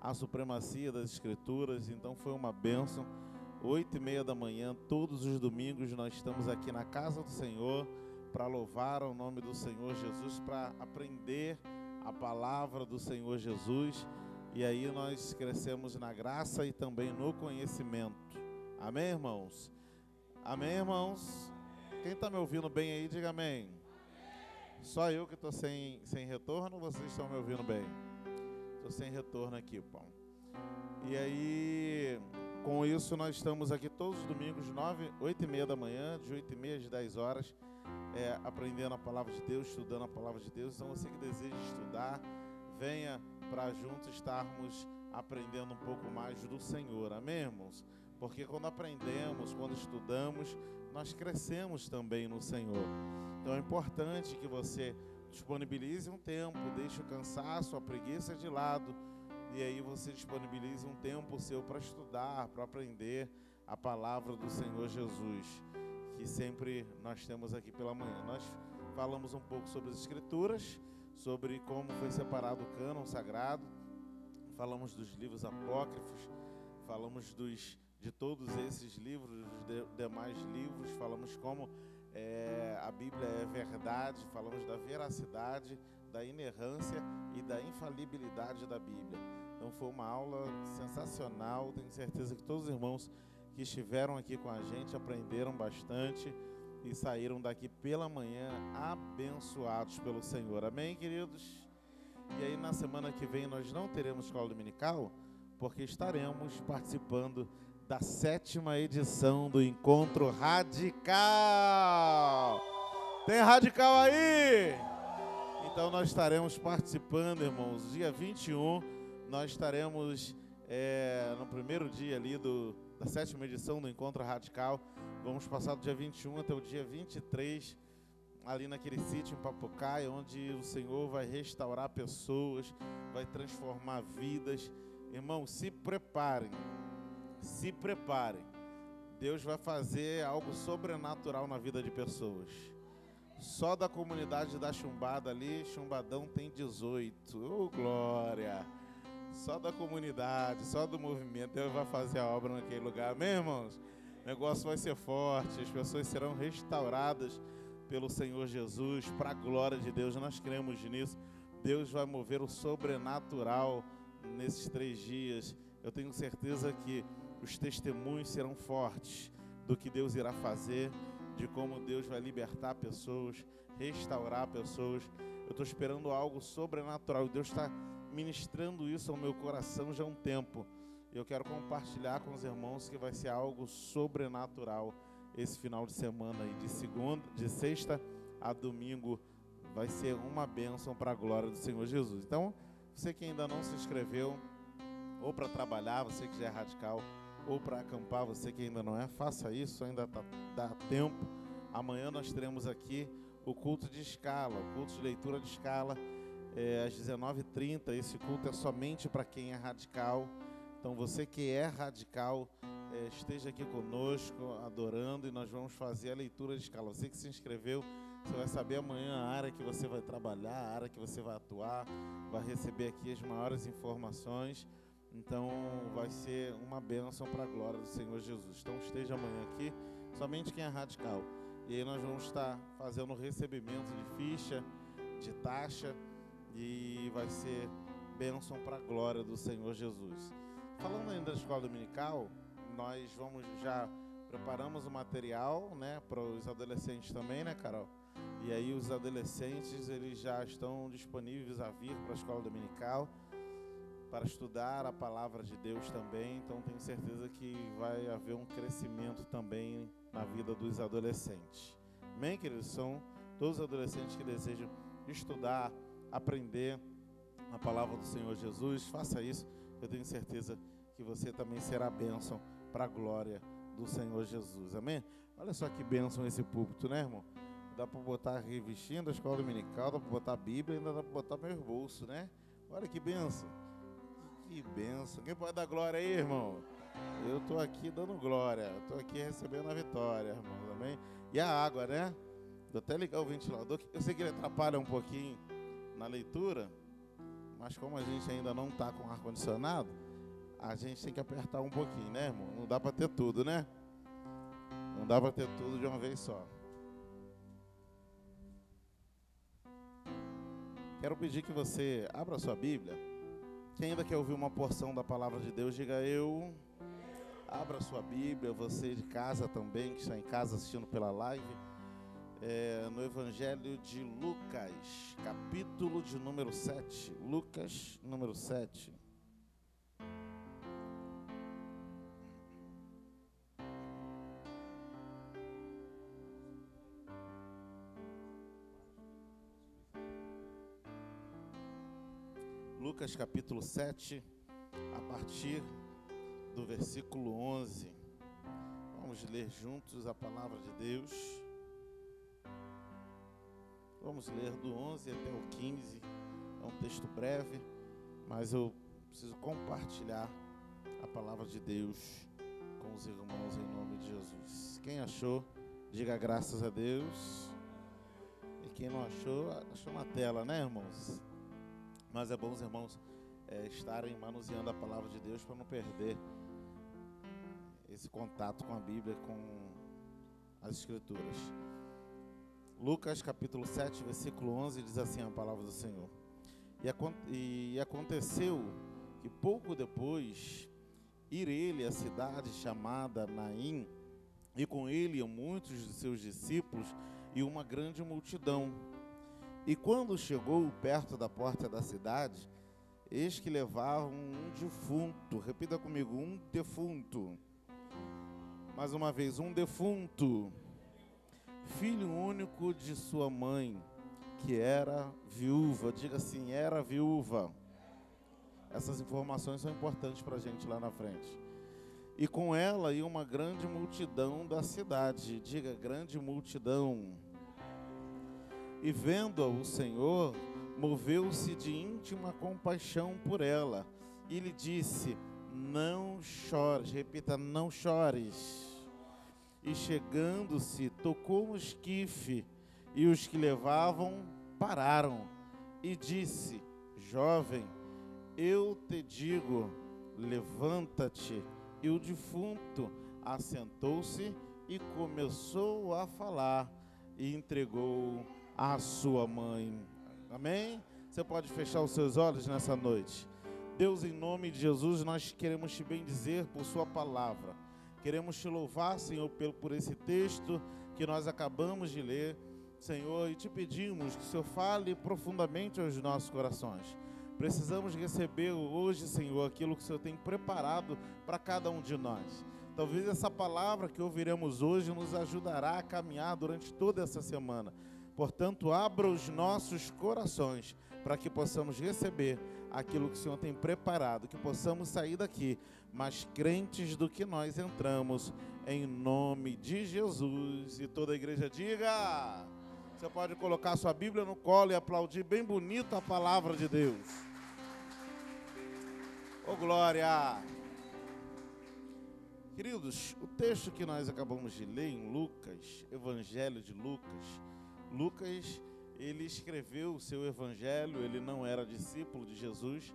a supremacia das Escrituras. Então foi uma bênção. Oito e meia da manhã, todos os domingos, nós estamos aqui na casa do Senhor para louvar o nome do Senhor Jesus, para aprender a palavra do Senhor Jesus. E aí nós crescemos na graça e também no conhecimento. Amém, irmãos? Amém, irmãos? Quem está me ouvindo bem aí, diga amém. Só eu que estou sem, sem retorno vocês estão me ouvindo bem? Estou sem retorno aqui, pão. E aí, com isso, nós estamos aqui todos os domingos, 9, 8 e meia da manhã, de 8 e meia às 10 horas, é, aprendendo a palavra de Deus, estudando a palavra de Deus. Então, você que deseja estudar, venha para juntos estarmos aprendendo um pouco mais do Senhor. Amém, irmãos? Porque quando aprendemos, quando estudamos, nós crescemos também no Senhor. Então é importante que você disponibilize um tempo, deixe o cansaço, a preguiça de lado, e aí você disponibilize um tempo seu para estudar, para aprender a palavra do Senhor Jesus, que sempre nós temos aqui pela manhã. Nós falamos um pouco sobre as Escrituras, sobre como foi separado o cânon sagrado, falamos dos livros apócrifos, falamos dos de todos esses livros, os de, demais livros, falamos como é, a Bíblia é verdade, falamos da veracidade, da inerrância e da infalibilidade da Bíblia. Então foi uma aula sensacional, tenho certeza que todos os irmãos que estiveram aqui com a gente aprenderam bastante e saíram daqui pela manhã abençoados pelo Senhor. Amém, queridos? E aí na semana que vem nós não teremos escola dominical, porque estaremos participando da sétima edição do Encontro Radical. Tem radical aí? Então nós estaremos participando, irmãos. Dia 21, nós estaremos é, no primeiro dia ali do, da sétima edição do Encontro Radical. Vamos passar do dia 21 até o dia 23, ali naquele sítio em Papucai, onde o Senhor vai restaurar pessoas, vai transformar vidas. Irmãos, se preparem se preparem. Deus vai fazer algo sobrenatural na vida de pessoas. Só da comunidade da Chumbada ali, Chumbadão tem 18. Oh, glória! Só da comunidade, só do movimento, Deus vai fazer a obra naquele lugar. Amém, irmãos? O negócio vai ser forte, as pessoas serão restauradas pelo Senhor Jesus, para a glória de Deus. Nós cremos nisso. Deus vai mover o sobrenatural nesses três dias. Eu tenho certeza que os testemunhos serão fortes do que Deus irá fazer, de como Deus vai libertar pessoas, restaurar pessoas. Eu estou esperando algo sobrenatural. Deus está ministrando isso ao meu coração já há um tempo. Eu quero compartilhar com os irmãos que vai ser algo sobrenatural esse final de semana e de segunda, de sexta a domingo vai ser uma bênção para a glória do Senhor Jesus. Então, você que ainda não se inscreveu, ou para trabalhar, você que já é radical, ou para acampar, você que ainda não é, faça isso, ainda tá, dá tempo. Amanhã nós teremos aqui o culto de escala, o culto de leitura de escala, é, às 19h30. Esse culto é somente para quem é radical. Então, você que é radical, é, esteja aqui conosco, adorando, e nós vamos fazer a leitura de escala. Você que se inscreveu, você vai saber amanhã a área que você vai trabalhar, a área que você vai atuar, vai receber aqui as maiores informações. Então vai ser uma bênção para a glória do Senhor Jesus. Então esteja amanhã aqui, somente quem é radical. E aí nós vamos estar fazendo recebimento de ficha, de taxa, e vai ser bênção para a glória do Senhor Jesus. Falando ainda da escola dominical, nós vamos já preparamos o material, né, para os adolescentes também, né, Carol? E aí os adolescentes eles já estão disponíveis a vir para a escola dominical para estudar a palavra de Deus também. Então tenho certeza que vai haver um crescimento também na vida dos adolescentes. Amém, queridos? São todos os adolescentes que desejam estudar, aprender a palavra do Senhor Jesus. Faça isso. Eu tenho certeza que você também será bênção para a glória do Senhor Jesus. Amém? Olha só que bênção esse púlpito, né, irmão? Dá para botar a revistinha da escola dominical, dá para botar a Bíblia, ainda dá para botar meus bolsos, né? Olha que bênção. Que benção. Quem pode dar glória aí, irmão? Eu estou aqui dando glória. Estou aqui recebendo a vitória, irmão. Amém? E a água, né? Vou até ligar o ventilador. Eu sei que ele atrapalha um pouquinho na leitura, mas como a gente ainda não está com ar-condicionado, a gente tem que apertar um pouquinho, né, irmão? Não dá para ter tudo, né? Não dá para ter tudo de uma vez só. Quero pedir que você abra sua Bíblia. Quem ainda quer ouvir uma porção da palavra de Deus, diga eu. Abra sua Bíblia, você de casa também, que está em casa assistindo pela live. É, no Evangelho de Lucas, capítulo de número 7. Lucas, número 7. Lucas capítulo 7, a partir do versículo 11. Vamos ler juntos a palavra de Deus. Vamos ler do 11 até o 15. É um texto breve, mas eu preciso compartilhar a palavra de Deus com os irmãos em nome de Jesus. Quem achou, diga graças a Deus. E quem não achou, achou na tela, né, irmãos? Mas é bom os irmãos é, estarem manuseando a palavra de Deus para não perder esse contato com a Bíblia, com as Escrituras. Lucas capítulo 7, versículo 11 diz assim a palavra do Senhor. E, e aconteceu que pouco depois, ir ele à cidade chamada Naim, e com ele muitos de seus discípulos e uma grande multidão. E quando chegou perto da porta da cidade, eis que levavam um defunto. Repita comigo: um defunto. Mais uma vez, um defunto. Filho único de sua mãe, que era viúva. Diga assim: era viúva. Essas informações são importantes para a gente lá na frente. E com ela ia uma grande multidão da cidade. Diga, grande multidão e vendo-a o Senhor, moveu-se de íntima compaixão por ela e lhe disse: Não chores, repita, não chores. E chegando-se, tocou no esquife, e os que levavam pararam, e disse: Jovem, eu te digo, levanta-te. E o defunto assentou-se e começou a falar, e entregou a sua mãe. Amém? Você pode fechar os seus olhos nessa noite. Deus, em nome de Jesus, nós queremos te bendizer por Sua palavra. Queremos te louvar, Senhor, por esse texto que nós acabamos de ler, Senhor, e te pedimos que o Senhor fale profundamente aos nossos corações. Precisamos receber hoje, Senhor, aquilo que o Senhor tem preparado para cada um de nós. Talvez essa palavra que ouviremos hoje nos ajudará a caminhar durante toda essa semana. Portanto, abra os nossos corações para que possamos receber aquilo que o Senhor tem preparado, que possamos sair daqui mais crentes do que nós entramos, em nome de Jesus. E toda a igreja diga: você pode colocar sua Bíblia no colo e aplaudir bem bonito a palavra de Deus. Ô oh, glória! Queridos, o texto que nós acabamos de ler em Lucas, Evangelho de Lucas, Lucas, ele escreveu o seu evangelho, ele não era discípulo de Jesus.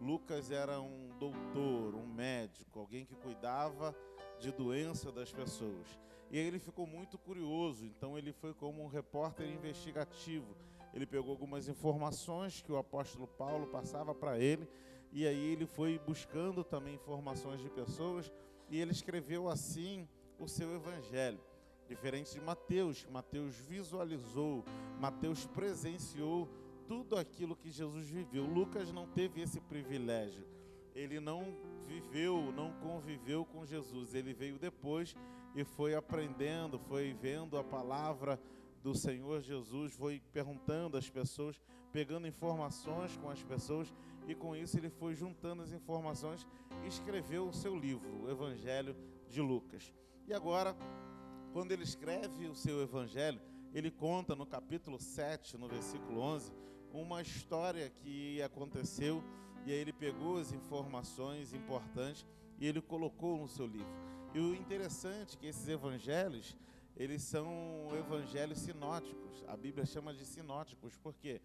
Lucas era um doutor, um médico, alguém que cuidava de doença das pessoas. E aí ele ficou muito curioso, então ele foi como um repórter investigativo. Ele pegou algumas informações que o apóstolo Paulo passava para ele, e aí ele foi buscando também informações de pessoas, e ele escreveu assim o seu evangelho. Diferente de Mateus, Mateus visualizou, Mateus presenciou tudo aquilo que Jesus viveu. Lucas não teve esse privilégio. Ele não viveu, não conviveu com Jesus. Ele veio depois e foi aprendendo, foi vendo a palavra do Senhor Jesus, foi perguntando às pessoas, pegando informações com as pessoas e com isso ele foi juntando as informações e escreveu o seu livro, o Evangelho de Lucas. E agora quando ele escreve o seu evangelho, ele conta no capítulo 7, no versículo 11, uma história que aconteceu e aí ele pegou as informações importantes e ele colocou no seu livro. E o interessante é que esses evangelhos, eles são evangelhos sinóticos. A Bíblia chama de sinóticos, porque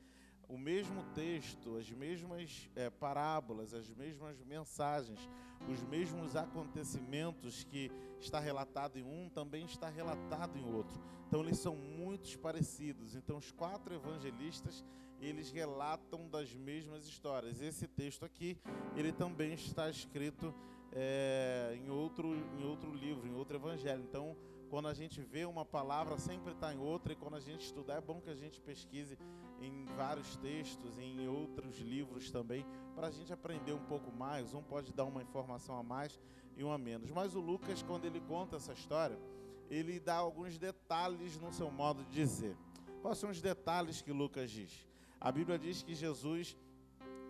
o mesmo texto, as mesmas é, parábolas, as mesmas mensagens, os mesmos acontecimentos que está relatado em um também está relatado em outro. Então eles são muito parecidos. Então os quatro evangelistas eles relatam das mesmas histórias. Esse texto aqui ele também está escrito é, em outro em outro livro, em outro evangelho. Então quando a gente vê uma palavra, sempre está em outra, e quando a gente estudar, é bom que a gente pesquise em vários textos, em outros livros também, para a gente aprender um pouco mais. Um pode dar uma informação a mais e um a menos. Mas o Lucas, quando ele conta essa história, ele dá alguns detalhes no seu modo de dizer. Quais são os detalhes que Lucas diz? A Bíblia diz que Jesus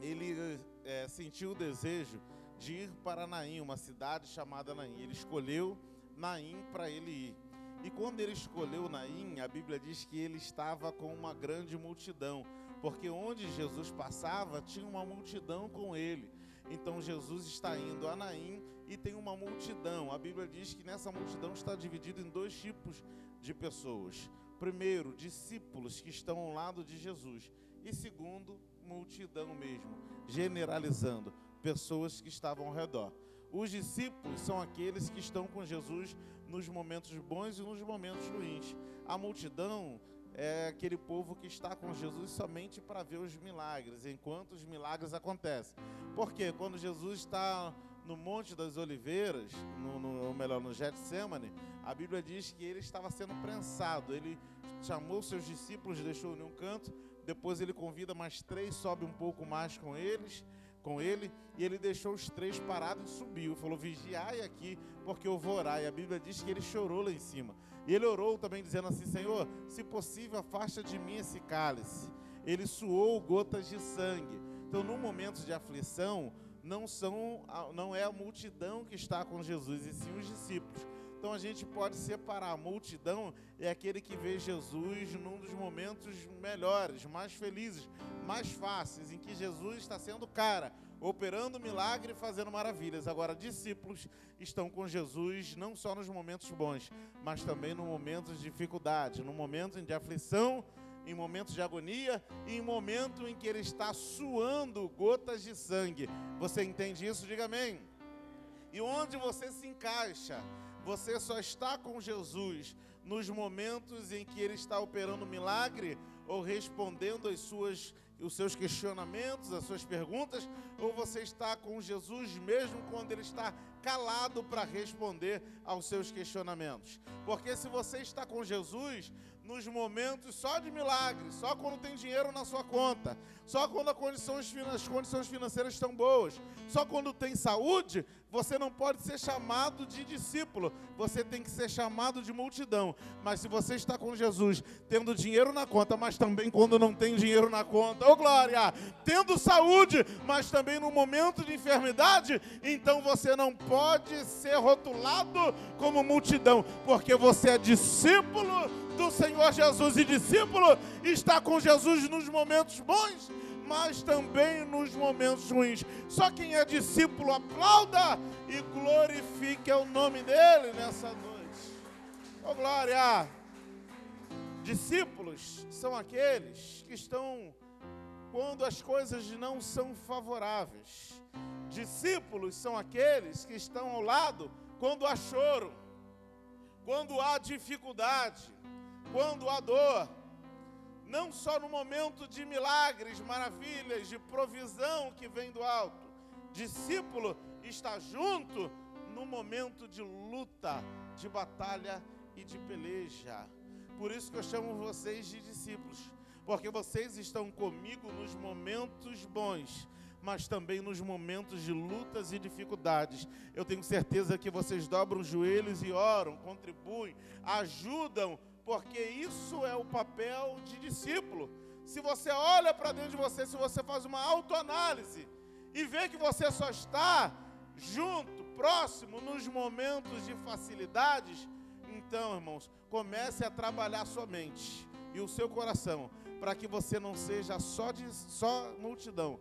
ele é, sentiu o desejo de ir para Naim, uma cidade chamada Naim. Ele escolheu Naim para ele ir. E quando ele escolheu Naim, a Bíblia diz que ele estava com uma grande multidão, porque onde Jesus passava tinha uma multidão com ele. Então Jesus está indo a Naim e tem uma multidão. A Bíblia diz que nessa multidão está dividido em dois tipos de pessoas. Primeiro, discípulos que estão ao lado de Jesus. E segundo, multidão mesmo, generalizando, pessoas que estavam ao redor. Os discípulos são aqueles que estão com Jesus nos momentos bons e nos momentos ruins. A multidão é aquele povo que está com Jesus somente para ver os milagres, enquanto os milagres acontecem. Porque quando Jesus está no Monte das Oliveiras, no, no, ou melhor, no Getsemane, a Bíblia diz que ele estava sendo prensado. Ele chamou seus discípulos, deixou em um canto, depois ele convida mais três, sobe um pouco mais com eles com ele, e ele deixou os três parados e subiu. Falou: Vigiai aqui, porque eu vou orar. E a Bíblia diz que ele chorou lá em cima. E ele orou também, dizendo assim: Senhor, se possível, afasta de mim esse cálice. Ele suou gotas de sangue. Então, no momento de aflição, não são, não é a multidão que está com Jesus, e sim os discípulos. Então a gente pode separar. A multidão é aquele que vê Jesus num dos momentos melhores, mais felizes, mais fáceis, em que Jesus está sendo cara, operando milagre e fazendo maravilhas. Agora, discípulos estão com Jesus não só nos momentos bons, mas também no momentos de dificuldade, no momento de aflição, em momentos de agonia e em momento em que ele está suando gotas de sangue. Você entende isso? Diga amém. E onde você se encaixa? Você só está com Jesus nos momentos em que ele está operando milagre ou respondendo às suas os seus questionamentos, as suas perguntas, ou você está com Jesus mesmo quando ele está calado para responder aos seus questionamentos? Porque se você está com Jesus nos momentos só de milagres, só quando tem dinheiro na sua conta, só quando condições, as condições financeiras estão boas, só quando tem saúde, você não pode ser chamado de discípulo, você tem que ser chamado de multidão. Mas se você está com Jesus, tendo dinheiro na conta, mas também quando não tem dinheiro na conta, ô oh glória, tendo saúde, mas também no momento de enfermidade, então você não pode ser rotulado como multidão, porque você é discípulo do Senhor Jesus e discípulo está com Jesus nos momentos bons mas também nos momentos ruins. Só quem é discípulo aplauda e glorifique o nome dele nessa noite. Oh glória! Discípulos são aqueles que estão quando as coisas não são favoráveis. Discípulos são aqueles que estão ao lado quando há choro, quando há dificuldade, quando há dor não só no momento de milagres, maravilhas, de provisão que vem do alto. Discípulo está junto no momento de luta, de batalha e de peleja. Por isso que eu chamo vocês de discípulos, porque vocês estão comigo nos momentos bons, mas também nos momentos de lutas e dificuldades. Eu tenho certeza que vocês dobram os joelhos e oram, contribuem, ajudam porque isso é o papel de discípulo. Se você olha para dentro de você, se você faz uma autoanálise e vê que você só está junto, próximo, nos momentos de facilidades, então, irmãos, comece a trabalhar sua mente e o seu coração para que você não seja só, de, só multidão,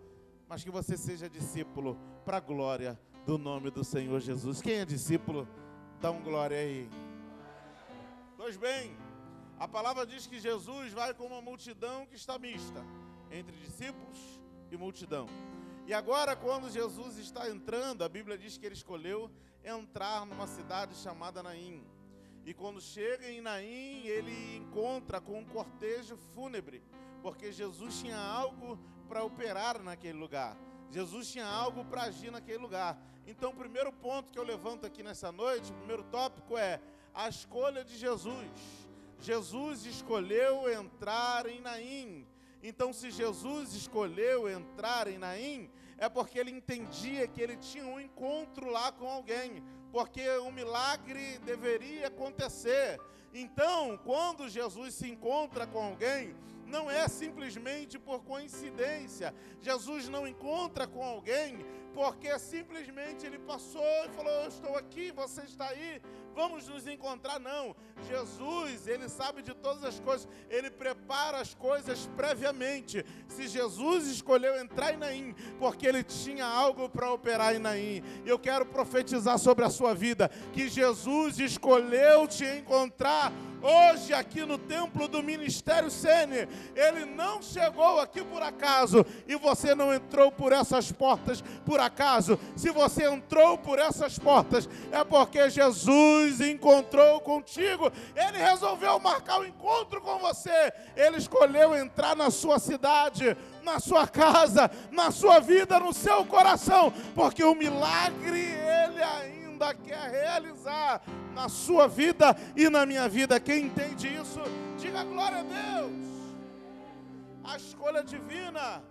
mas que você seja discípulo para a glória do nome do Senhor Jesus. Quem é discípulo, dá um glória aí. Pois bem, a palavra diz que Jesus vai com uma multidão que está mista. entre discípulos e multidão. E agora, quando Jesus está entrando, a Bíblia diz que ele escolheu entrar numa cidade chamada Naim. E quando chega em Naim, ele encontra com um cortejo fúnebre, porque Jesus tinha algo para operar naquele lugar. Jesus tinha algo para agir naquele lugar. Então, o primeiro ponto que eu levanto aqui nessa noite, o primeiro tópico é a escolha de Jesus. Jesus escolheu entrar em Naim. Então, se Jesus escolheu entrar em Naim, é porque ele entendia que ele tinha um encontro lá com alguém, porque um milagre deveria acontecer. Então, quando Jesus se encontra com alguém, não é simplesmente por coincidência. Jesus não encontra com alguém porque simplesmente ele passou e falou: Eu estou aqui, você está aí, vamos nos encontrar. Não, Jesus, ele sabe de todas as coisas, ele prepara as coisas previamente. Se Jesus escolheu entrar em Naim, porque ele tinha algo para operar em Naim, eu quero profetizar sobre a sua vida que Jesus escolheu te encontrar hoje aqui no templo do Ministério Sene. Ele não chegou aqui por acaso e você não entrou por essas portas por acaso. Se você entrou por essas portas, é porque Jesus encontrou contigo. Ele resolveu marcar o um encontro com você. Ele escolheu entrar na sua cidade, na sua casa, na sua vida, no seu coração, porque o milagre ele ainda quer realizar na sua vida e na minha vida. Quem entende isso, diga glória a Deus. A escolha divina.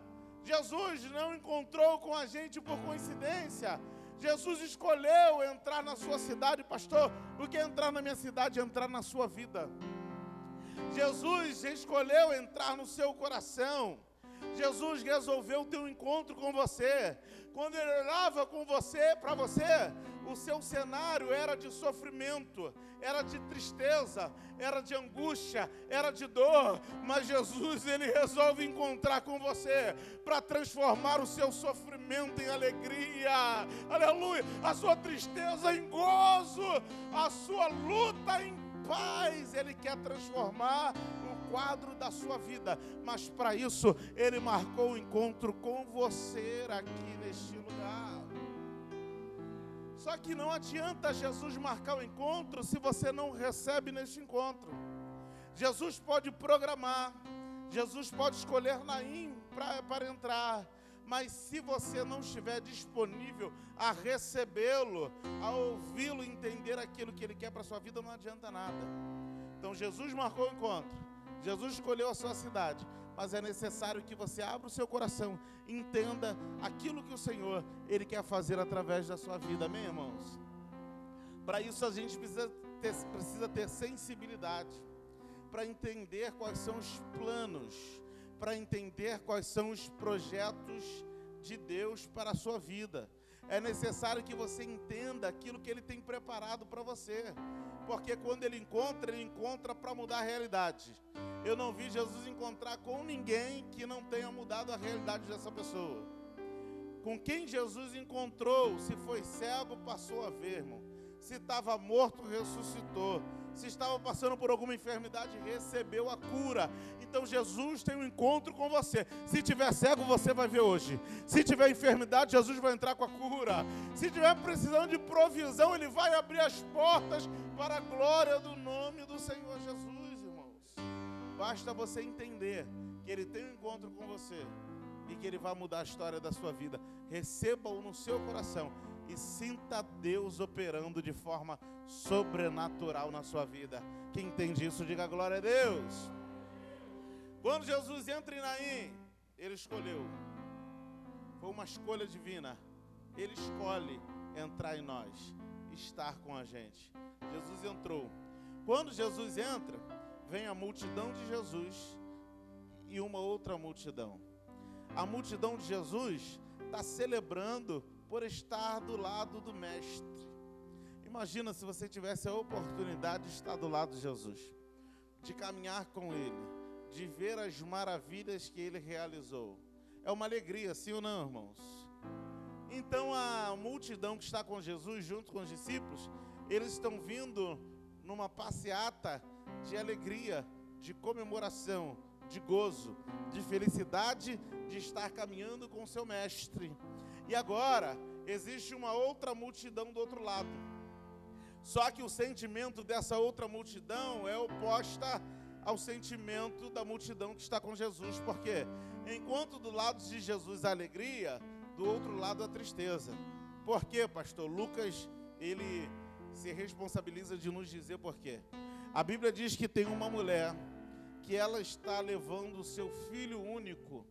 Jesus não encontrou com a gente por coincidência. Jesus escolheu entrar na sua cidade, pastor. O que é entrar na minha cidade? Entrar na sua vida. Jesus escolheu entrar no seu coração. Jesus resolveu ter um encontro com você. Quando ele olhava com você, para você, o seu cenário era de sofrimento, era de tristeza, era de angústia, era de dor, mas Jesus ele resolve encontrar com você para transformar o seu sofrimento em alegria. Aleluia! A sua tristeza em gozo, a sua luta em paz. Ele quer transformar quadro da sua vida, mas para isso ele marcou o encontro com você aqui neste lugar. Só que não adianta Jesus marcar o encontro se você não recebe neste encontro. Jesus pode programar, Jesus pode escolher Naim para entrar, mas se você não estiver disponível a recebê-lo, a ouvi-lo, entender aquilo que ele quer para sua vida, não adianta nada. Então Jesus marcou o encontro. Jesus escolheu a sua cidade, mas é necessário que você abra o seu coração, entenda aquilo que o Senhor ele quer fazer através da sua vida. Amém, irmãos? Para isso a gente precisa ter, precisa ter sensibilidade para entender quais são os planos, para entender quais são os projetos de Deus para a sua vida. É necessário que você entenda aquilo que Ele tem preparado para você, porque quando Ele encontra, Ele encontra para mudar a realidade. Eu não vi Jesus encontrar com ninguém que não tenha mudado a realidade dessa pessoa. Com quem Jesus encontrou, se foi cego, passou a ver, irmão. Se estava morto, ressuscitou. Se estava passando por alguma enfermidade, recebeu a cura. Então Jesus tem um encontro com você. Se tiver cego, você vai ver hoje. Se tiver enfermidade, Jesus vai entrar com a cura. Se tiver precisando de provisão, Ele vai abrir as portas para a glória do nome do Senhor Jesus. Basta você entender que Ele tem um encontro com você e que Ele vai mudar a história da sua vida. Receba-o no seu coração e sinta Deus operando de forma sobrenatural na sua vida. Quem entende isso, diga glória a Deus. Quando Jesus entra em Naim, Ele escolheu. Foi uma escolha divina. Ele escolhe entrar em nós, estar com a gente. Jesus entrou. Quando Jesus entra, vem a multidão de Jesus e uma outra multidão. A multidão de Jesus está celebrando por estar do lado do Mestre. Imagina se você tivesse a oportunidade de estar do lado de Jesus, de caminhar com Ele, de ver as maravilhas que Ele realizou. É uma alegria, sim ou não, irmãos? Então a multidão que está com Jesus, junto com os discípulos, eles estão vindo numa passeata de alegria, de comemoração, de gozo, de felicidade de estar caminhando com o seu mestre. E agora, existe uma outra multidão do outro lado. Só que o sentimento dessa outra multidão é oposta ao sentimento da multidão que está com Jesus, porque enquanto do lado de Jesus a alegria, do outro lado a tristeza. Por quê, pastor? Lucas, ele se responsabiliza de nos dizer por quê. A Bíblia diz que tem uma mulher que ela está levando o seu filho único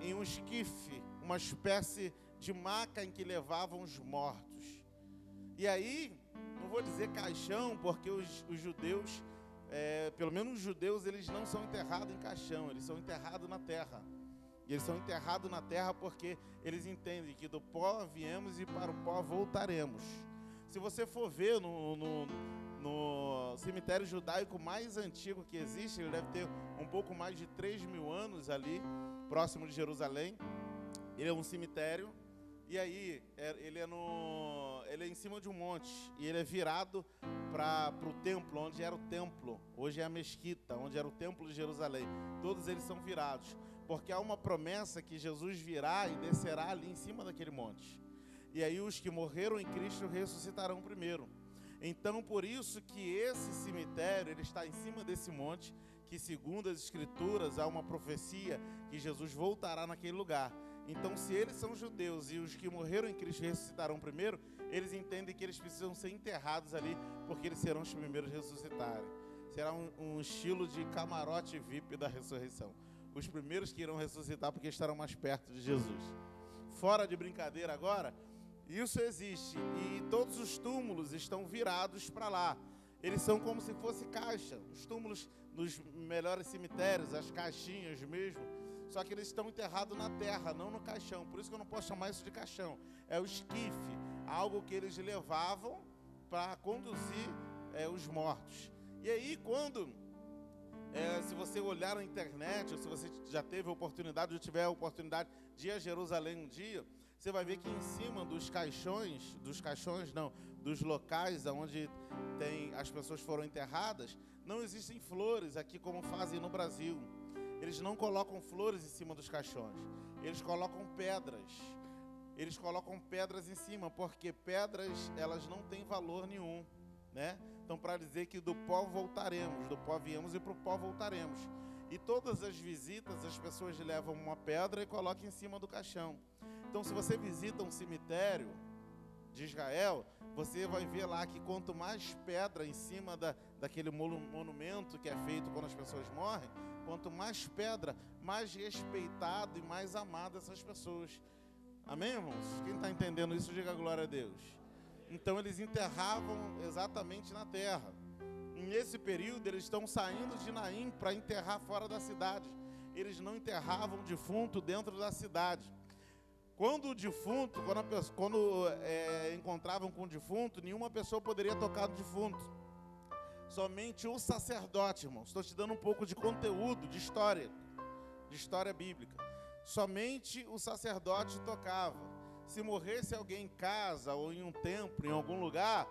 em um esquife, uma espécie de maca em que levavam os mortos. E aí, não vou dizer caixão, porque os, os judeus, é, pelo menos os judeus, eles não são enterrados em caixão, eles são enterrados na terra. E eles são enterrados na terra porque eles entendem que do pó viemos e para o pó voltaremos. Se você for ver no, no, no cemitério judaico mais antigo que existe, ele deve ter um pouco mais de 3 mil anos ali, próximo de Jerusalém. Ele é um cemitério e aí, é, ele é no. Ele é em cima de um monte. E ele é virado para o templo, onde era o templo. Hoje é a mesquita, onde era o templo de Jerusalém. Todos eles são virados. Porque há uma promessa que Jesus virá e descerá ali em cima daquele monte. E aí os que morreram em Cristo ressuscitarão primeiro. Então, por isso que esse cemitério, ele está em cima desse monte, que segundo as escrituras há uma profecia que Jesus voltará naquele lugar. Então, se eles são judeus e os que morreram em Cristo ressuscitarão primeiro, eles entendem que eles precisam ser enterrados ali, porque eles serão os primeiros a ressuscitarem. Será um, um estilo de camarote VIP da ressurreição. Os primeiros que irão ressuscitar porque estarão mais perto de Jesus. Fora de brincadeira agora, isso existe e todos os túmulos estão virados para lá. Eles são como se fosse caixa. Os túmulos nos melhores cemitérios, as caixinhas mesmo, só que eles estão enterrados na terra, não no caixão. Por isso que eu não posso chamar isso de caixão. É o esquife, algo que eles levavam para conduzir é, os mortos. E aí, quando, é, se você olhar na internet, ou se você já teve oportunidade, ou tiver oportunidade de ir a Jerusalém um dia, você vai ver que em cima dos caixões, dos caixões não, dos locais onde tem, as pessoas foram enterradas, não existem flores aqui como fazem no Brasil. Eles não colocam flores em cima dos caixões. Eles colocam pedras. Eles colocam pedras em cima, porque pedras, elas não têm valor nenhum, né? Então, para dizer que do pó voltaremos, do pó viemos e para o pó voltaremos. E todas as visitas, as pessoas levam uma pedra e colocam em cima do caixão. Então, se você visita um cemitério de Israel, você vai ver lá que quanto mais pedra em cima da, daquele monumento que é feito quando as pessoas morrem, Quanto mais pedra, mais respeitado e mais amado essas pessoas. Amém, irmãos? Quem está entendendo isso, diga glória a Deus. Então eles enterravam exatamente na terra. Nesse período eles estão saindo de Naim para enterrar fora da cidade. Eles não enterravam o defunto dentro da cidade. Quando o defunto, quando, quando é, encontravam com o defunto, nenhuma pessoa poderia tocar no defunto somente o sacerdote, irmãos. Estou te dando um pouco de conteúdo, de história, de história bíblica. Somente o sacerdote tocava. Se morresse alguém em casa ou em um templo, em algum lugar,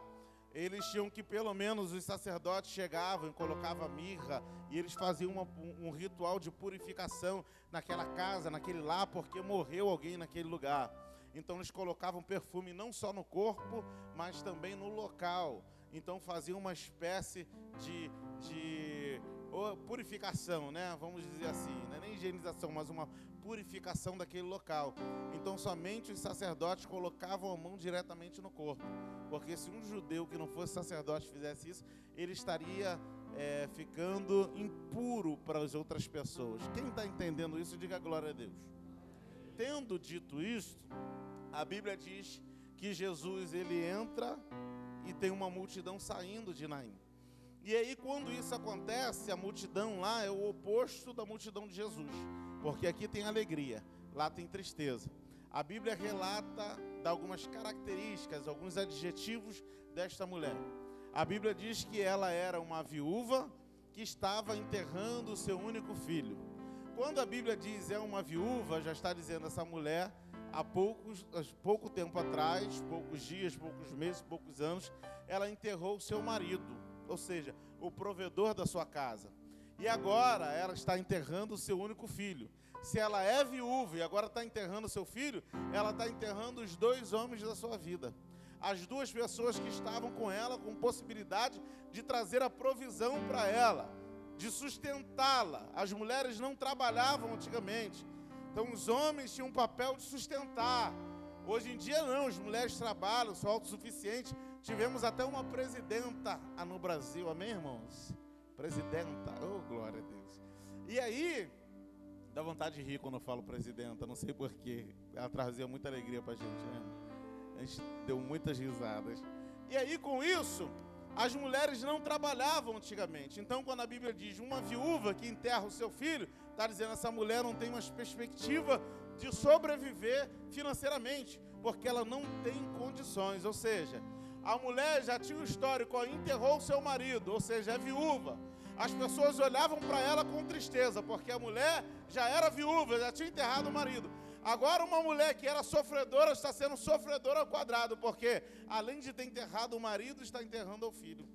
eles tinham que pelo menos os sacerdotes chegavam e colocavam mirra e eles faziam uma, um, um ritual de purificação naquela casa, naquele lá, porque morreu alguém naquele lugar. Então eles colocavam perfume não só no corpo, mas também no local. Então fazia uma espécie de, de purificação, né? Vamos dizer assim, é nem higienização, mas uma purificação daquele local. Então somente os sacerdotes colocavam a mão diretamente no corpo, porque se um judeu que não fosse sacerdote fizesse isso, ele estaria é, ficando impuro para as outras pessoas. Quem está entendendo isso, diga glória a Deus. Tendo dito isto, a Bíblia diz que Jesus ele entra e tem uma multidão saindo de Naim. E aí, quando isso acontece, a multidão lá é o oposto da multidão de Jesus, porque aqui tem alegria, lá tem tristeza. A Bíblia relata algumas características, alguns adjetivos desta mulher. A Bíblia diz que ela era uma viúva que estava enterrando o seu único filho. Quando a Bíblia diz é uma viúva, já está dizendo essa mulher há poucos, pouco tempo atrás, poucos dias, poucos meses, poucos anos, ela enterrou o seu marido, ou seja, o provedor da sua casa. E agora ela está enterrando o seu único filho. Se ela é viúva e agora está enterrando o seu filho, ela está enterrando os dois homens da sua vida. As duas pessoas que estavam com ela, com possibilidade de trazer a provisão para ela, de sustentá-la. As mulheres não trabalhavam antigamente. Então os homens tinham um papel de sustentar. Hoje em dia não, as mulheres trabalham, são autossuficientes. Tivemos até uma presidenta no Brasil, amém, irmãos? Presidenta, oh glória a Deus. E aí, dá vontade de rir quando eu falo presidenta, não sei porquê. Ela trazia muita alegria pra gente, né? A gente deu muitas risadas. E aí, com isso, as mulheres não trabalhavam antigamente. Então, quando a Bíblia diz uma viúva que enterra o seu filho, está dizendo essa mulher não tem uma perspectiva de sobreviver financeiramente, porque ela não tem condições. Ou seja, a mulher já tinha o um histórico, enterrou o seu marido, ou seja, é viúva. As pessoas olhavam para ela com tristeza, porque a mulher já era viúva, já tinha enterrado o marido. Agora, uma mulher que era sofredora está sendo sofredora ao quadrado, porque além de ter enterrado o marido, está enterrando o filho.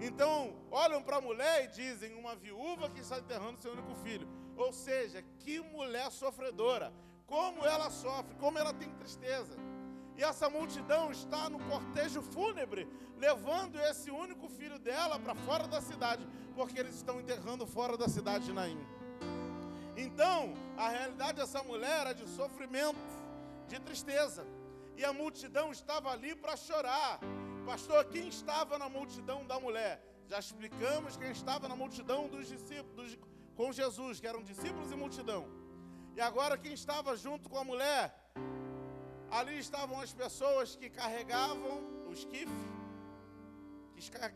Então, olham para a mulher e dizem: uma viúva que está enterrando seu único filho. Ou seja, que mulher sofredora. Como ela sofre, como ela tem tristeza. E essa multidão está no cortejo fúnebre, levando esse único filho dela para fora da cidade, porque eles estão enterrando fora da cidade de Naim. Então, a realidade dessa mulher era de sofrimento, de tristeza. E a multidão estava ali para chorar. Pastor, quem estava na multidão da mulher? Já explicamos quem estava na multidão dos discípulos com Jesus, que eram discípulos e multidão. E agora quem estava junto com a mulher? Ali estavam as pessoas que carregavam o esquife,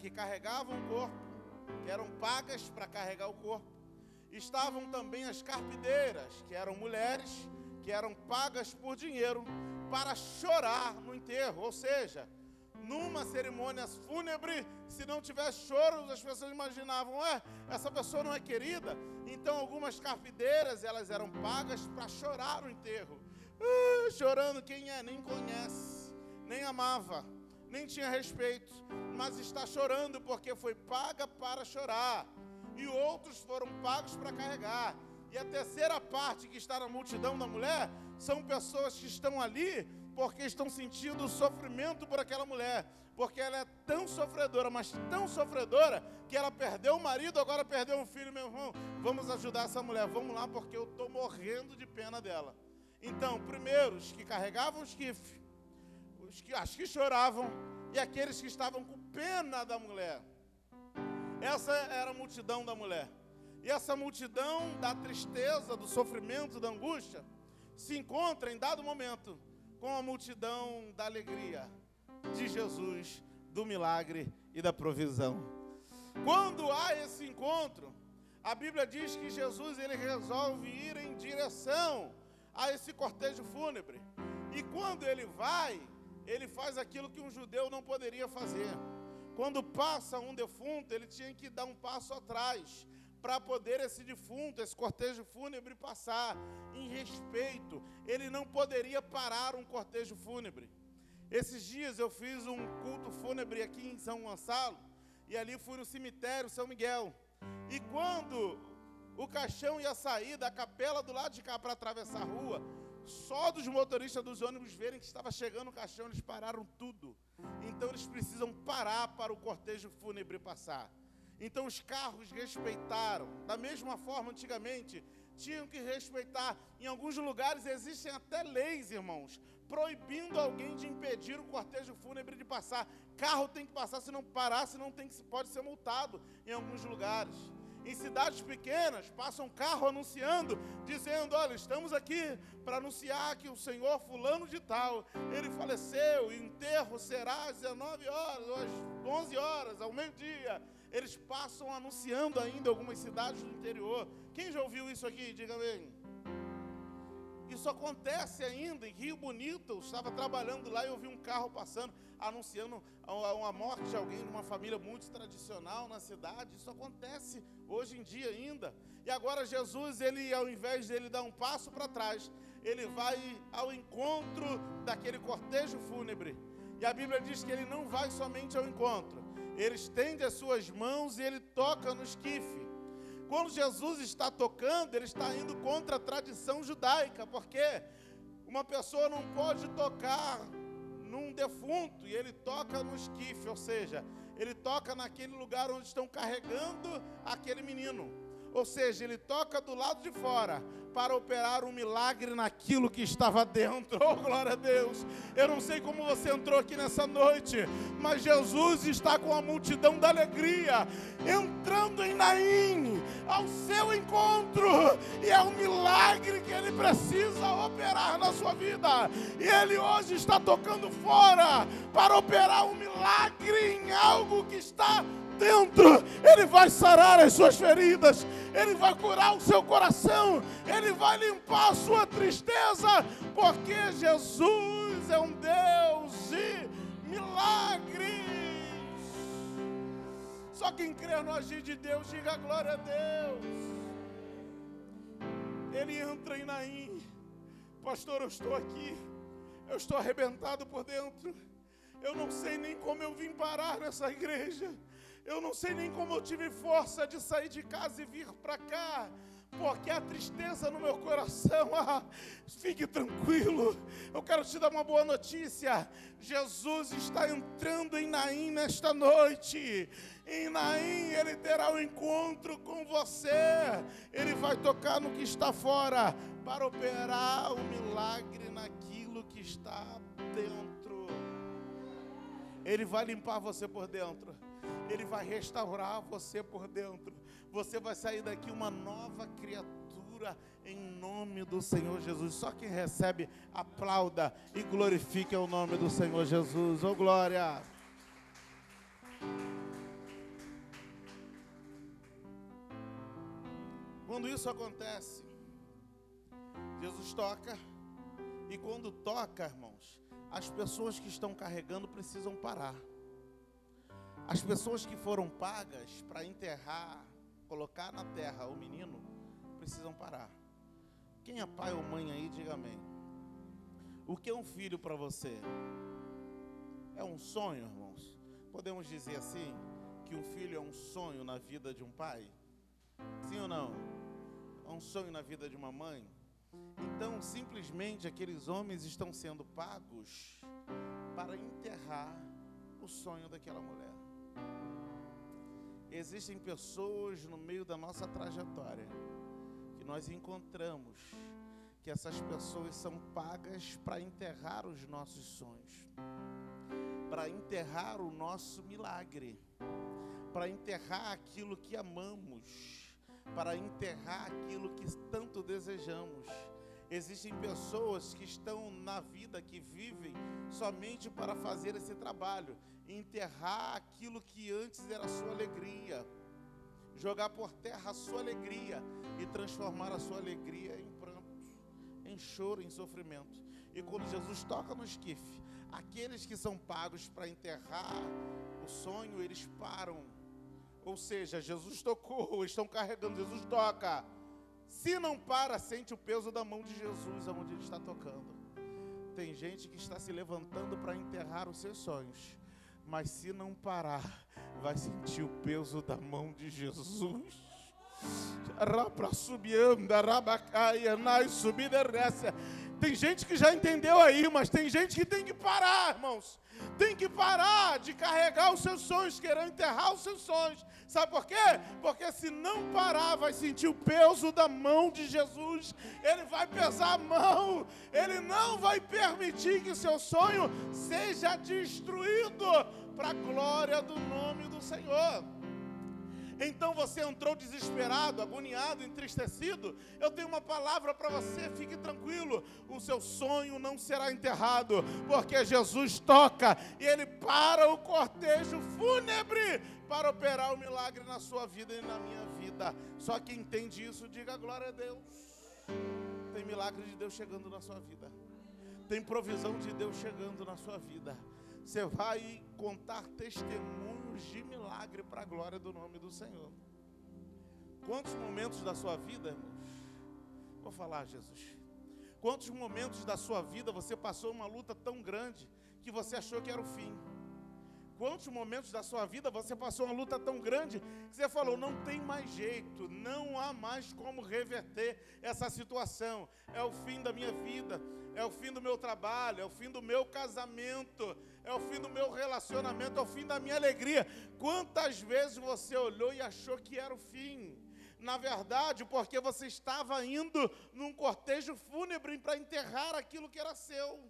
que carregavam o corpo, que eram pagas para carregar o corpo. Estavam também as carpideiras, que eram mulheres que eram pagas por dinheiro para chorar no enterro, ou seja, numa cerimônia fúnebre, se não tivesse choro, as pessoas imaginavam, é, essa pessoa não é querida. Então algumas carpideiras, elas eram pagas para chorar o enterro. Uh, chorando quem é, nem conhece, nem amava, nem tinha respeito, mas está chorando porque foi paga para chorar, e outros foram pagos para carregar. E a terceira parte que está na multidão da mulher são pessoas que estão ali porque estão sentindo sofrimento por aquela mulher, porque ela é tão sofredora, mas tão sofredora, que ela perdeu o marido, agora perdeu um filho, meu irmão. Vamos ajudar essa mulher, vamos lá, porque eu estou morrendo de pena dela. Então, primeiro, os que carregavam o esquife, os que, as que choravam e aqueles que estavam com pena da mulher. Essa era a multidão da mulher. E essa multidão da tristeza, do sofrimento, da angústia, se encontra em dado momento com a multidão da alegria de Jesus, do milagre e da provisão. Quando há esse encontro, a Bíblia diz que Jesus ele resolve ir em direção a esse cortejo fúnebre. E quando ele vai, ele faz aquilo que um judeu não poderia fazer. Quando passa um defunto, ele tinha que dar um passo atrás para poder esse defunto, esse cortejo fúnebre passar em respeito. Ele não poderia parar um cortejo fúnebre. Esses dias eu fiz um culto fúnebre aqui em São Gonçalo e ali fui no cemitério São Miguel. E quando o caixão ia sair da capela do lado de cá para atravessar a rua. Só dos motoristas dos ônibus verem que estava chegando o caixão, eles pararam tudo. Então eles precisam parar para o cortejo fúnebre passar. Então os carros respeitaram. Da mesma forma, antigamente, tinham que respeitar. Em alguns lugares existem até leis, irmãos, proibindo alguém de impedir o cortejo fúnebre de passar. Carro tem que passar, se não parar, se não tem que pode ser multado em alguns lugares. Em cidades pequenas, passa um carro anunciando, dizendo: Olha, estamos aqui para anunciar que o senhor Fulano de Tal, ele faleceu, o enterro será às 19 horas, ou às 11 horas, ao meio-dia. Eles passam anunciando ainda algumas cidades do interior. Quem já ouviu isso aqui? Diga bem. Isso acontece ainda em Rio Bonito. Eu estava trabalhando lá e eu vi um carro passando, anunciando uma morte de alguém de uma família muito tradicional na cidade. Isso acontece hoje em dia ainda. E agora Jesus, ele ao invés de ele dar um passo para trás, ele vai ao encontro daquele cortejo fúnebre. E a Bíblia diz que ele não vai somente ao encontro. Ele estende as suas mãos e ele toca no esquife. Quando Jesus está tocando, ele está indo contra a tradição judaica, porque uma pessoa não pode tocar num defunto e ele toca no esquife, ou seja, ele toca naquele lugar onde estão carregando aquele menino. Ou seja, ele toca do lado de fora para operar um milagre naquilo que estava dentro. Oh, glória a Deus! Eu não sei como você entrou aqui nessa noite, mas Jesus está com a multidão da alegria, entrando em Naim, ao seu encontro, e é um milagre que ele precisa operar na sua vida. E ele hoje está tocando fora para operar um milagre em algo que está dentro, Ele vai sarar as suas feridas, Ele vai curar o seu coração, Ele vai limpar a sua tristeza, porque Jesus é um Deus de milagres. Só quem crê no agir de Deus, diga glória a Deus. Ele entra em Naim, pastor, eu estou aqui, eu estou arrebentado por dentro. Eu não sei nem como eu vim parar nessa igreja. Eu não sei nem como eu tive força de sair de casa e vir para cá, porque a tristeza no meu coração, ah, fique tranquilo. Eu quero te dar uma boa notícia. Jesus está entrando em Naim nesta noite. Em Naim ele terá um encontro com você. Ele vai tocar no que está fora para operar o um milagre naquilo que está dentro. Ele vai limpar você por dentro. Ele vai restaurar você por dentro. Você vai sair daqui uma nova criatura em nome do Senhor Jesus. Só quem recebe, aplauda e glorifique o nome do Senhor Jesus. Oh glória! Quando isso acontece, Jesus toca, e quando toca, irmãos, as pessoas que estão carregando precisam parar. As pessoas que foram pagas para enterrar, colocar na terra o menino, precisam parar. Quem é pai ou mãe aí, diga amém. O que é um filho para você? É um sonho, irmãos? Podemos dizer assim, que um filho é um sonho na vida de um pai? Sim ou não? É um sonho na vida de uma mãe? Então, simplesmente aqueles homens estão sendo pagos para enterrar o sonho daquela mulher. Existem pessoas no meio da nossa trajetória que nós encontramos que essas pessoas são pagas para enterrar os nossos sonhos, para enterrar o nosso milagre, para enterrar aquilo que amamos, para enterrar aquilo que tanto desejamos. Existem pessoas que estão na vida, que vivem somente para fazer esse trabalho enterrar aquilo que antes era sua alegria, jogar por terra a sua alegria e transformar a sua alegria em pranto, em choro, em sofrimento. E quando Jesus toca no esquife, aqueles que são pagos para enterrar o sonho, eles param. Ou seja, Jesus tocou, estão carregando, Jesus toca. Se não para, sente o peso da mão de Jesus aonde ele está tocando. Tem gente que está se levantando para enterrar os seus sonhos mas se não parar, vai sentir o peso da mão de Jesus. Tem gente que já entendeu aí, mas tem gente que tem que parar, irmãos. Tem que parar de carregar os seus sonhos, querer enterrar os seus sonhos. Sabe por quê? Porque se não parar, vai sentir o peso da mão de Jesus. Ele vai pesar a mão. Ele não vai permitir que seu sonho seja destruído para a glória do nome do Senhor. Então você entrou desesperado, agoniado, entristecido. Eu tenho uma palavra para você, fique tranquilo. O seu sonho não será enterrado, porque Jesus toca e ele para o cortejo fúnebre para operar o milagre na sua vida e na minha vida. Só quem entende isso, diga glória a Deus. Tem milagre de Deus chegando na sua vida. Tem provisão de Deus chegando na sua vida. Você vai contar testemunhos de milagre para a glória do nome do Senhor. Quantos momentos da sua vida, irmãos? Vou falar, Jesus. Quantos momentos da sua vida você passou uma luta tão grande que você achou que era o fim? Quantos momentos da sua vida você passou uma luta tão grande que você falou: não tem mais jeito, não há mais como reverter essa situação. É o fim da minha vida, é o fim do meu trabalho, é o fim do meu casamento, é o fim do meu relacionamento, é o fim da minha alegria. Quantas vezes você olhou e achou que era o fim? Na verdade, porque você estava indo num cortejo fúnebre para enterrar aquilo que era seu,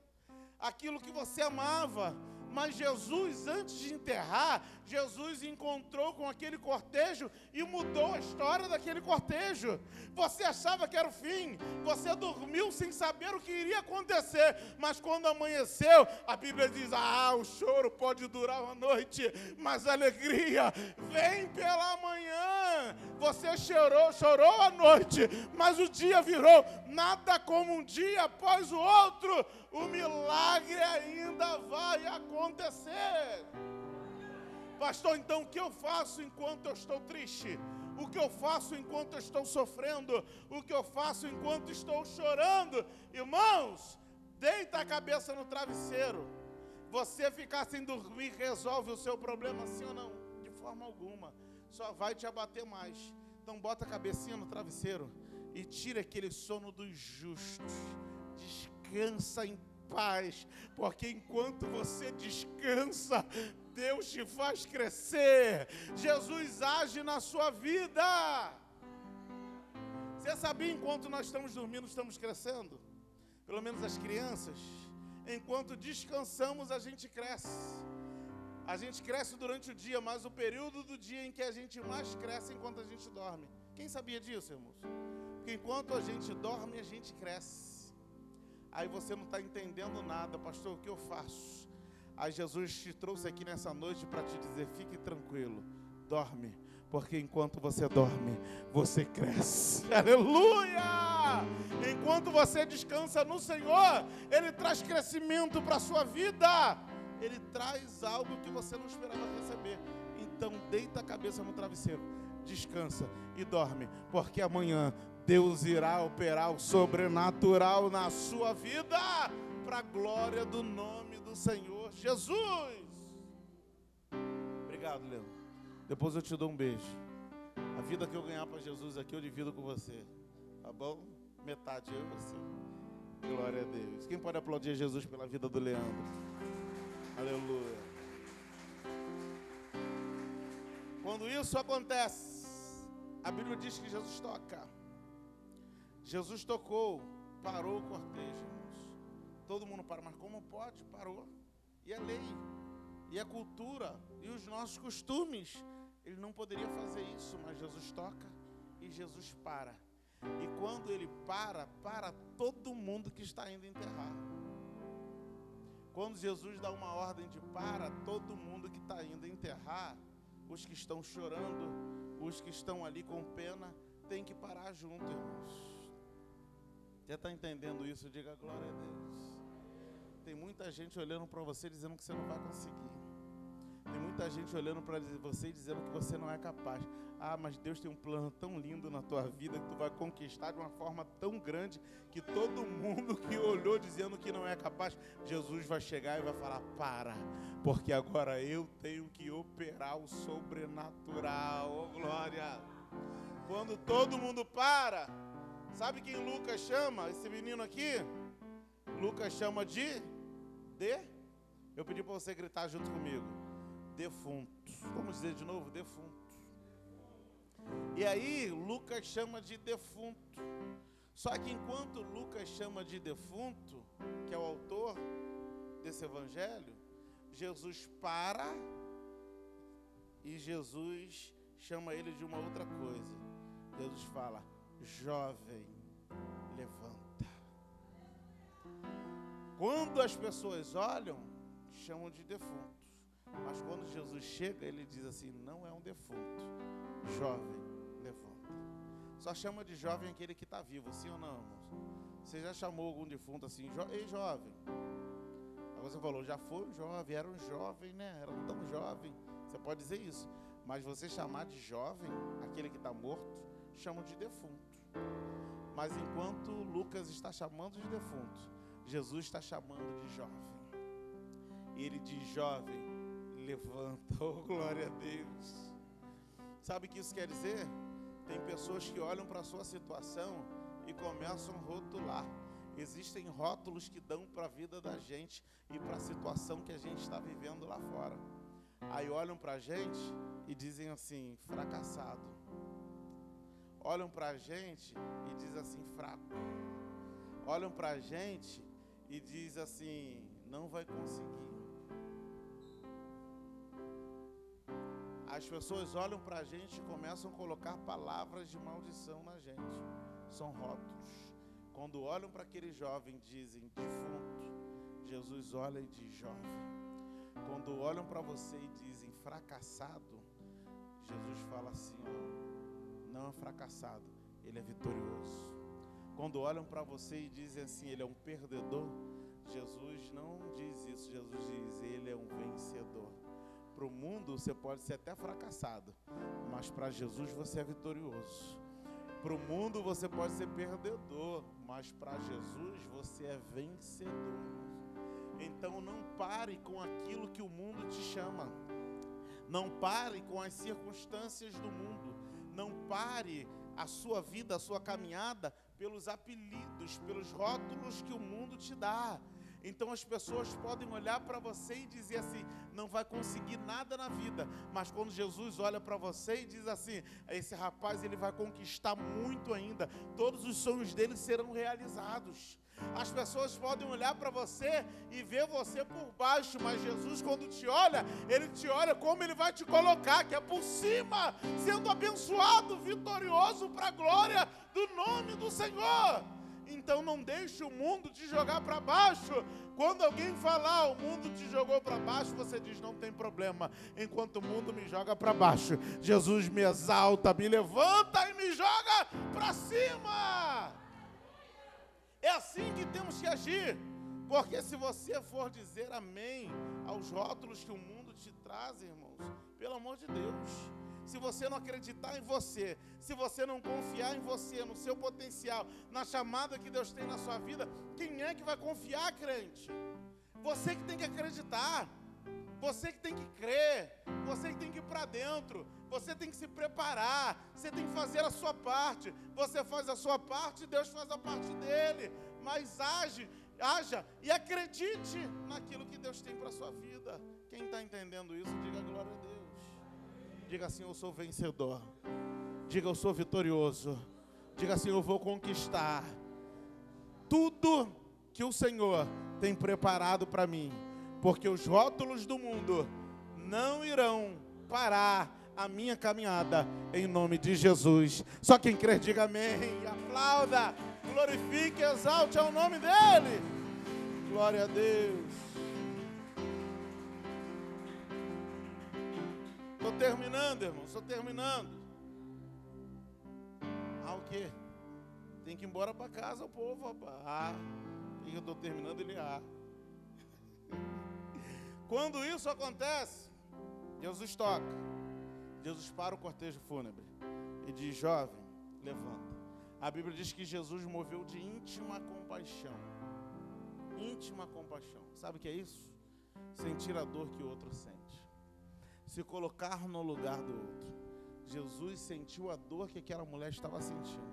aquilo que você amava mas Jesus, antes de enterrar, Jesus encontrou com aquele cortejo e mudou a história daquele cortejo. Você achava que era o fim, você dormiu sem saber o que iria acontecer, mas quando amanheceu, a Bíblia diz: Ah, o choro pode durar uma noite, mas a alegria vem pela manhã. Você chorou, chorou a noite, mas o dia virou nada como um dia após o outro o milagre ainda vai acontecer. Pastor, então o que eu faço enquanto eu estou triste? O que eu faço enquanto eu estou sofrendo? O que eu faço enquanto estou chorando? Irmãos, deita a cabeça no travesseiro. Você ficar sem dormir resolve o seu problema, sim ou não? De forma alguma. Só vai te abater mais. Então bota a cabecinha no travesseiro e tira aquele sono dos justos descansa em paz, porque enquanto você descansa, Deus te faz crescer. Jesus age na sua vida. Você sabia enquanto nós estamos dormindo, estamos crescendo? Pelo menos as crianças. Enquanto descansamos, a gente cresce. A gente cresce durante o dia, mas o período do dia em que a gente mais cresce é enquanto a gente dorme. Quem sabia disso, irmãos? Porque enquanto a gente dorme, a gente cresce. Aí você não está entendendo nada, pastor, o que eu faço? Aí Jesus te trouxe aqui nessa noite para te dizer: fique tranquilo, dorme, porque enquanto você dorme, você cresce. Aleluia! Enquanto você descansa no Senhor, Ele traz crescimento para a sua vida. Ele traz algo que você não esperava receber. Então, deita a cabeça no travesseiro, descansa e dorme, porque amanhã Deus irá operar o sobrenatural na sua vida, para a glória do nome do Senhor Jesus. Obrigado, Leandro. Depois eu te dou um beijo. A vida que eu ganhar para Jesus aqui eu divido com você. Tá bom? Metade eu e você. Glória a Deus. Quem pode aplaudir Jesus pela vida do Leandro? Aleluia. Quando isso acontece, a Bíblia diz que Jesus toca. Jesus tocou, parou o cortejo, irmãos. Todo mundo para, mas como pode? Parou. E a lei, e a cultura, e os nossos costumes. Ele não poderia fazer isso, mas Jesus toca e Jesus para. E quando ele para, para todo mundo que está indo enterrar. Quando Jesus dá uma ordem de para, todo mundo que está indo enterrar, os que estão chorando, os que estão ali com pena, tem que parar junto, irmãos. Está entendendo isso? Diga glória a Deus. Tem muita gente olhando para você dizendo que você não vai conseguir. Tem muita gente olhando para você dizendo que você não é capaz. Ah, mas Deus tem um plano tão lindo na tua vida que tu vai conquistar de uma forma tão grande que todo mundo que olhou dizendo que não é capaz, Jesus vai chegar e vai falar: "Para, porque agora eu tenho que operar o sobrenatural". Oh, glória! Quando todo mundo para, Sabe quem Lucas chama? Esse menino aqui? Lucas chama de de. Eu pedi para você gritar junto comigo. Defunto. Vamos dizer de novo, defunto. E aí Lucas chama de defunto. Só que enquanto Lucas chama de defunto, que é o autor desse evangelho, Jesus para e Jesus chama ele de uma outra coisa. Jesus fala: jovem, levanta. Quando as pessoas olham, chamam de defuntos. Mas quando Jesus chega, ele diz assim: não é um defunto. Jovem, levanta. Só chama de jovem aquele que está vivo, sim ou não, irmãos? Você já chamou algum defunto assim, jo ei jovem? Agora você falou, já foi um jovem, era um jovem, né? Era tão jovem. Você pode dizer isso. Mas você chamar de jovem, aquele que está morto, chamam de defunto. Mas enquanto Lucas está chamando de defunto, Jesus está chamando de jovem. E ele diz: jovem, levanta. Oh, glória a Deus. Sabe o que isso quer dizer? Tem pessoas que olham para a sua situação e começam a rotular. Existem rótulos que dão para a vida da gente e para a situação que a gente está vivendo lá fora. Aí olham para a gente e dizem assim: fracassado. Olham para a gente e dizem assim: fraco. Olham para a gente e dizem assim: não vai conseguir. As pessoas olham para a gente e começam a colocar palavras de maldição na gente. São rótulos. Quando olham para aquele jovem, dizem defunto. Jesus olha e diz jovem. Quando olham para você e dizem fracassado, Jesus fala assim: ó, não é fracassado, ele é vitorioso. Quando olham para você e dizem assim, ele é um perdedor, Jesus não diz isso, Jesus diz, ele é um vencedor. Para o mundo você pode ser até fracassado, mas para Jesus você é vitorioso. Para o mundo você pode ser perdedor, mas para Jesus você é vencedor. Então não pare com aquilo que o mundo te chama. Não pare com as circunstâncias do mundo. Não pare a sua vida, a sua caminhada pelos apelidos, pelos rótulos que o mundo te dá. Então as pessoas podem olhar para você e dizer assim: não vai conseguir nada na vida. Mas quando Jesus olha para você e diz assim: esse rapaz ele vai conquistar muito ainda, todos os sonhos dele serão realizados. As pessoas podem olhar para você e ver você por baixo, mas Jesus, quando te olha, Ele te olha como Ele vai te colocar, que é por cima, sendo abençoado, vitorioso para a glória do nome do Senhor. Então não deixe o mundo te jogar para baixo. Quando alguém falar, o mundo te jogou para baixo, você diz: não tem problema. Enquanto o mundo me joga para baixo, Jesus me exalta, me levanta e me joga para cima. É assim que temos que agir. Porque se você for dizer amém aos rótulos que o mundo te traz, irmãos, pelo amor de Deus, se você não acreditar em você, se você não confiar em você, no seu potencial, na chamada que Deus tem na sua vida, quem é que vai confiar, crente? Você que tem que acreditar, você que tem que crer, você que tem que ir para dentro, você tem que se preparar, você tem que fazer a sua parte. Você faz a sua parte, Deus faz a parte dele. Mas age, haja e acredite naquilo que Deus tem para a sua vida. Quem está entendendo isso, diga glória a Deus. Diga assim: Eu sou vencedor. Diga: Eu sou vitorioso. Diga assim: Eu vou conquistar tudo que o Senhor tem preparado para mim, porque os rótulos do mundo não irão parar a minha caminhada em nome de Jesus. Só quem crer, diga amém. Aplauda, glorifique, exalte ao nome dEle. Glória a Deus. Estou terminando, irmão. Estou terminando. Ah, o quê? Tem que ir embora para casa o povo, rapaz. Ah, eu estou terminando, ele ah. Quando isso acontece, Jesus toca. Jesus para o cortejo fúnebre e diz: Jovem, levanta. A Bíblia diz que Jesus moveu de íntima compaixão. Íntima compaixão. Sabe o que é isso? Sentir a dor que o outro sente se colocar no lugar do outro. Jesus sentiu a dor que aquela mulher estava sentindo.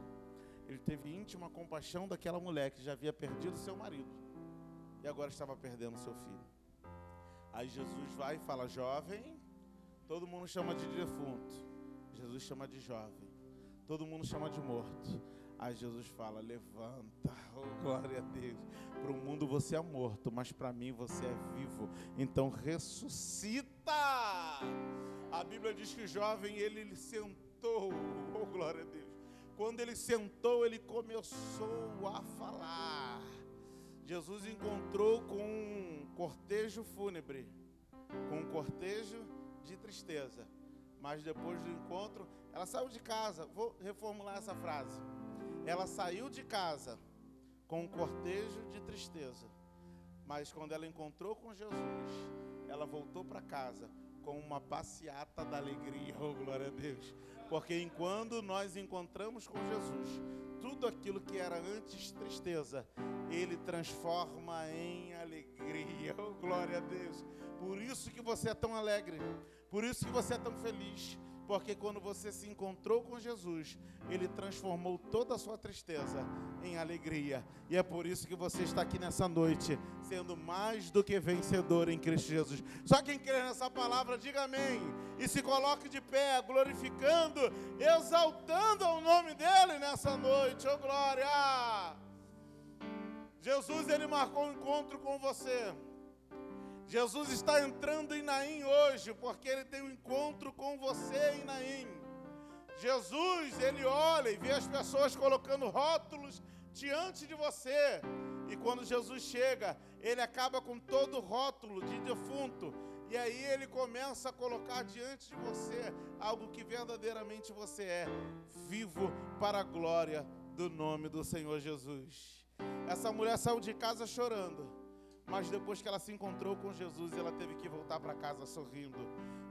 Ele teve íntima compaixão daquela mulher que já havia perdido seu marido e agora estava perdendo seu filho. Aí Jesus vai e fala: Jovem, todo mundo chama de defunto, Jesus chama de jovem, todo mundo chama de morto. Aí Jesus fala: Levanta, oh, glória a Deus. Para o mundo você é morto, mas para mim você é vivo. Então ressuscita. A Bíblia diz que o jovem ele sentou, oh, glória a Deus. Quando ele sentou, ele começou a falar. Jesus encontrou com um cortejo fúnebre, com um cortejo de tristeza. Mas depois do encontro, ela saiu de casa. Vou reformular essa frase. Ela saiu de casa com um cortejo de tristeza, mas quando ela encontrou com Jesus, ela voltou para casa com uma passeata da alegria, oh glória a Deus. Porque enquanto nós encontramos com Jesus, tudo aquilo que era antes tristeza, Ele transforma em alegria, oh glória a Deus. Por isso isso que você é tão alegre, por isso que você é tão feliz, porque quando você se encontrou com Jesus, Ele transformou toda a sua tristeza em alegria. E é por isso que você está aqui nessa noite, sendo mais do que vencedor em Cristo Jesus. Só quem crê nessa palavra, diga amém. E se coloque de pé, glorificando, exaltando o nome dEle nessa noite. Oh glória! Jesus, Ele marcou um encontro com você. Jesus está entrando em Naim hoje, porque ele tem um encontro com você em Naim. Jesus, ele olha e vê as pessoas colocando rótulos diante de você. E quando Jesus chega, ele acaba com todo o rótulo de defunto. E aí ele começa a colocar diante de você algo que verdadeiramente você é, vivo para a glória do nome do Senhor Jesus. Essa mulher saiu de casa chorando mas depois que ela se encontrou com Jesus, ela teve que voltar para casa sorrindo.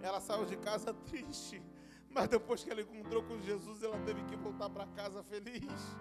Ela saiu de casa triste, mas depois que ela encontrou com Jesus, ela teve que voltar para casa feliz.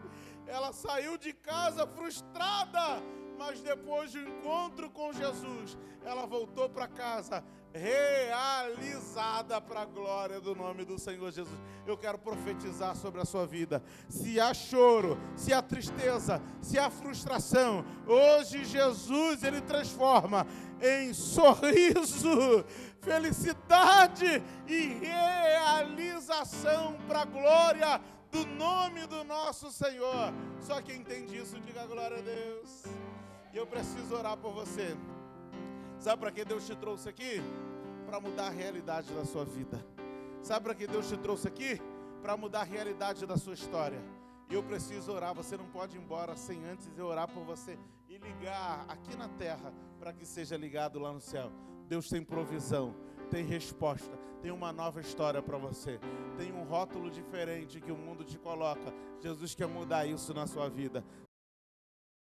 Ela saiu de casa frustrada, mas depois do encontro com Jesus, ela voltou para casa realizada para a glória do nome do Senhor Jesus. Eu quero profetizar sobre a sua vida. Se há choro, se há tristeza, se há frustração, hoje Jesus ele transforma em sorriso, felicidade e realização para a glória do nome do nosso Senhor. Só quem entende isso, diga glória a Deus. E eu preciso orar por você. Sabe para que Deus te trouxe aqui? Para mudar a realidade da sua vida. Sabe para que Deus te trouxe aqui? Para mudar a realidade da sua história. E eu preciso orar. Você não pode ir embora sem antes eu orar por você e ligar aqui na terra para que seja ligado lá no céu. Deus tem provisão, tem resposta, tem uma nova história para você. Tem um rótulo diferente que o mundo te coloca. Jesus quer mudar isso na sua vida.